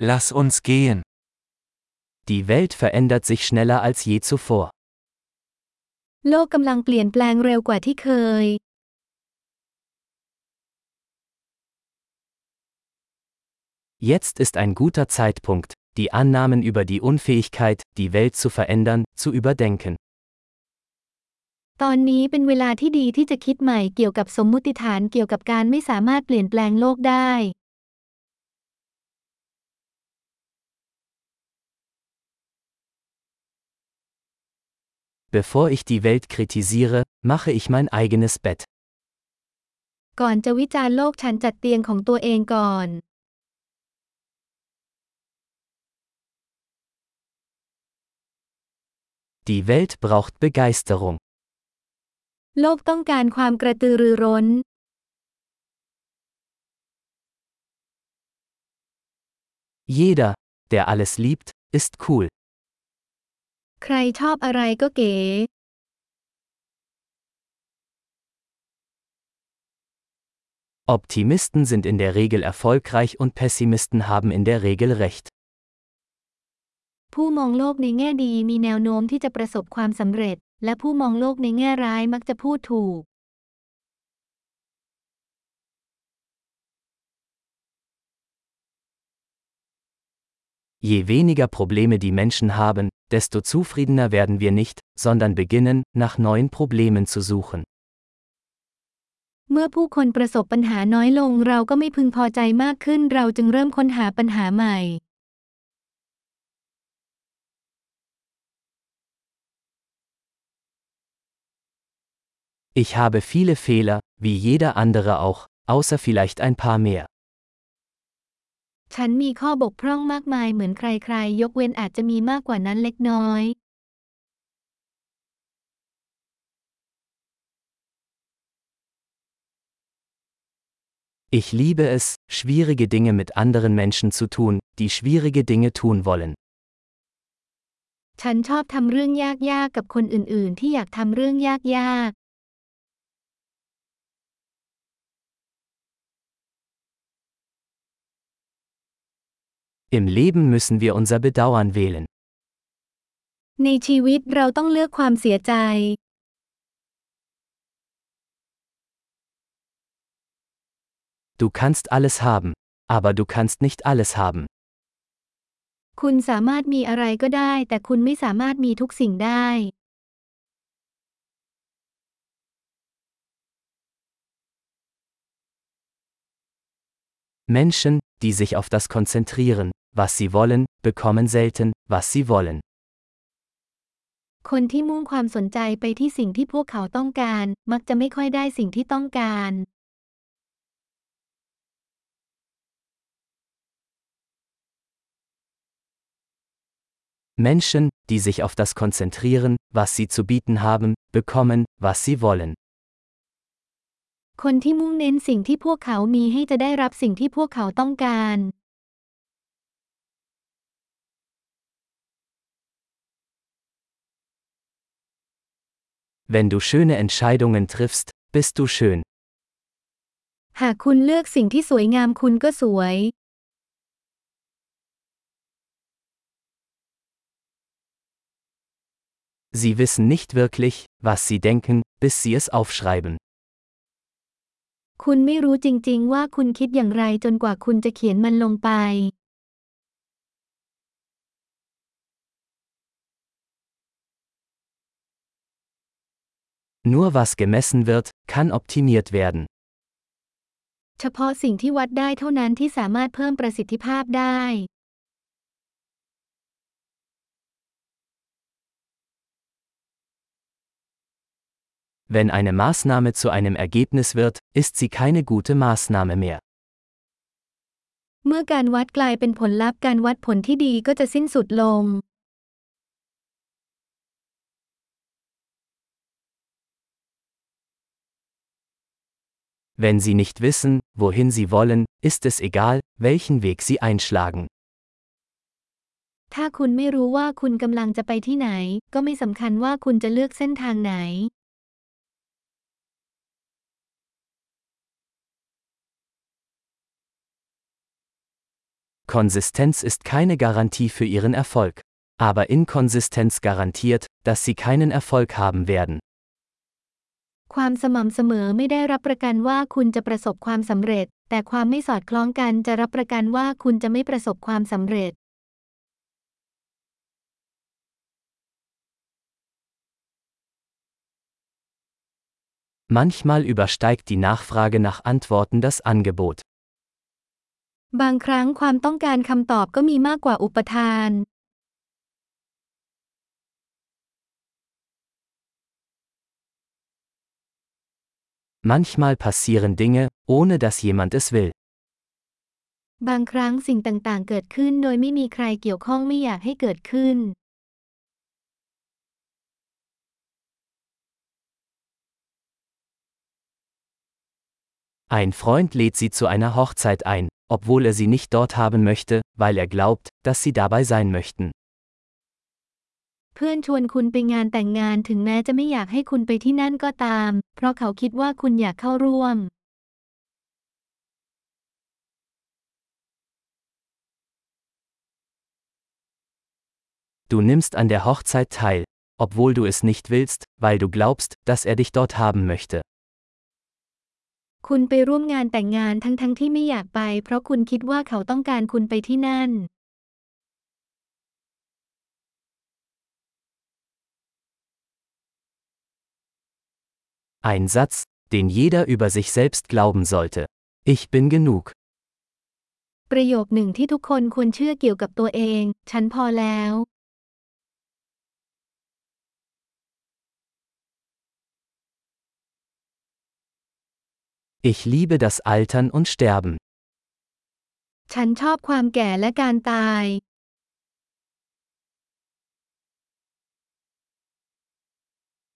Lass uns gehen. Die Welt verändert sich schneller als je zuvor. โลกกำลังเปลี่ยนแปลงเร็วกว่าที่เคย Jetzt ist ein guter Zeitpunkt, die Annahmen über die Unfähigkeit, die Welt zu verändern, zu überdenken. ตอนนี้เป็นเวลาที่ดีที่จะคิดใหม่เกี่ยวกับสมมุติฐานเกี่ยวกับการไม่สามารถเปลี่ยนแปลงโลกได้ Bevor ich die Welt kritisiere, mache ich mein eigenes Bett. ก่อนจะวิจารณ์โลกฉันจัดเตียงของตัวเองก่อน Die Welt braucht Begeisterung. โลกต้องการความกระตือรือร้น Jeder, der alles liebt, ist cool. ใครชอบอะไรก็เก๋ Optimisten sind in der Regel erfolgreich und Pessimisten haben in der Regel recht. ผู้มองโลกในแง่ดีมีแนวโน้มที่จะประสบความสำเร็จ และผู้มองโลกในแง่ร้ายมักจะพูดถูก Je weniger Probleme die Menschen haben, desto zufriedener werden wir nicht, sondern beginnen, nach neuen Problemen zu suchen. เมื่อผู้คนประสบปัญหาน้อยลงเราก็ไม่พึงพอใจมากขึ้นเราจึงเริ่มค้นหาปัญหาใหม่ Ich habe viele Fehler, wie jeder andere auch, außer vielleicht ein paar mehr. ฉันมีข้อบกพร่องมากมายเหมือนใครๆ ยกเว้นอาจจะมีมากกว่านั้นเล็กน้อย Ich liebe es, schwierige Dinge mit anderen Menschen zu tun, die schwierige Dinge tun wollen. ฉันชอบทำเรื่องยากๆกับคนอื่นๆ ที่อยากทำเรื่องยาก Im Leben müssen wir unser Bedauern wählen. ๆ ในชีวิตเราต้องเลือกความเสียใจ Du kannst alles haben, aber du kannst nicht alles haben. คุณสามารถมีอะไรก็ได้ แต่คุณไม่สามารถมีทุกสิ่งได้ Menschen, die sich auf das konzentrieren, was sie wollen, bekommen selten, was sie wollen. คนที่มุ่งความสนใจไปที่สิ่งที่พวกเขาต้องการ มักจะไม่ค่อยได้สิ่งที่ต้องการ Menschen, die sich auf das konzentrieren, was sie zu bieten haben, bekommen, was sie wollen. คนที่มุ่งเน้นสิ่งที่พวกเขามีให้จะได้รับสิ่งที่พวกเขาต้องการ Wenn du schöne Entscheidungen triffst, bist du schön. หากคุณเลือกสิ่งที่สวยงามคุณก็สวย Sie wissen nicht wirklich, was sie denken, bis sie es aufschreiben. คุณไม่รู้จริงๆ ว่าคุณคิดอย่างไรจนกว่าคุณจะเขียนมันลงไป Nur was gemessen wird, kann optimiert werden. เฉพาะสิ่งที่วัดได้เท่านั้นที่สามารถเพิ่มประสิทธิภาพได้ Wenn eine Maßnahme zu einem Ergebnis wird, ist sie keine gute Maßnahme mehr. เมื่อการวัดกลายเป็นผลลัพธ์การวัดผลที่ดีก็จะสิ้นสุดลง Wenn sie nicht wissen, wohin sie wollen, ist es egal, welchen Weg sie einschlagen. ถ้าคุณไม่รู้ว่าคุณกำลังจะไปที่ไหน ก็ไม่สำคัญว่าคุณจะเลือกเส้นทางไหน Konsistenz ist keine Garantie für ihren Erfolg. Aber Inkonsistenz garantiert, dass sie keinen Erfolg haben werden. ความสม่ำเสมอไม่ได้รับประกันว่าคุณจะประสบความสำเร็จ แต่ความไม่สอดคล้องกันจะรับประกันว่าคุณจะไม่ประสบความสำเร็จ Manchmal übersteigt die Nachfrage nach Antworten das Angebot. บางครั้งความต้องการคำตอบก็มีมากกว่าอุปทาน Manchmal passieren Dinge, ohne dass jemand es will. บางครั้งสิ่งต่างๆ เกิดขึ้นโดยไม่มีใครเกี่ยวข้องไม่อยากให้เกิดขึ้น Ein Freund lädt sie zu einer Hochzeit ein, obwohl er sie nicht dort haben möchte, weil er glaubt, dass sie dabei sein möchten. เพื่อนชวนคุณไปงานแต่งงานถึงแม้จะไม่อยากให้คุณไปที่นั่นก็ตาม เพราะเขาคิดว่าคุณอยากเข้าร่วม Du nimmst an der Hochzeit teil, obwohl du es nicht willst, weil du glaubst, dass er dich dort haben möchte. คุณไปร่วมงานแต่งงานทั้งๆทที่ไม่อยากไป เพราะคุณคิดว่าเขาต้องการคุณไปที่นั่น Ein Satz, den jeder über sich selbst glauben sollte. Ich bin genug. ประโยคหนึ่งที่ทุกคนควรเชื่อเกี่ยวกับตัวเอง ฉันพอแล้ว Ich liebe das Altern und Sterben. ฉันชอบความแก่และการตาย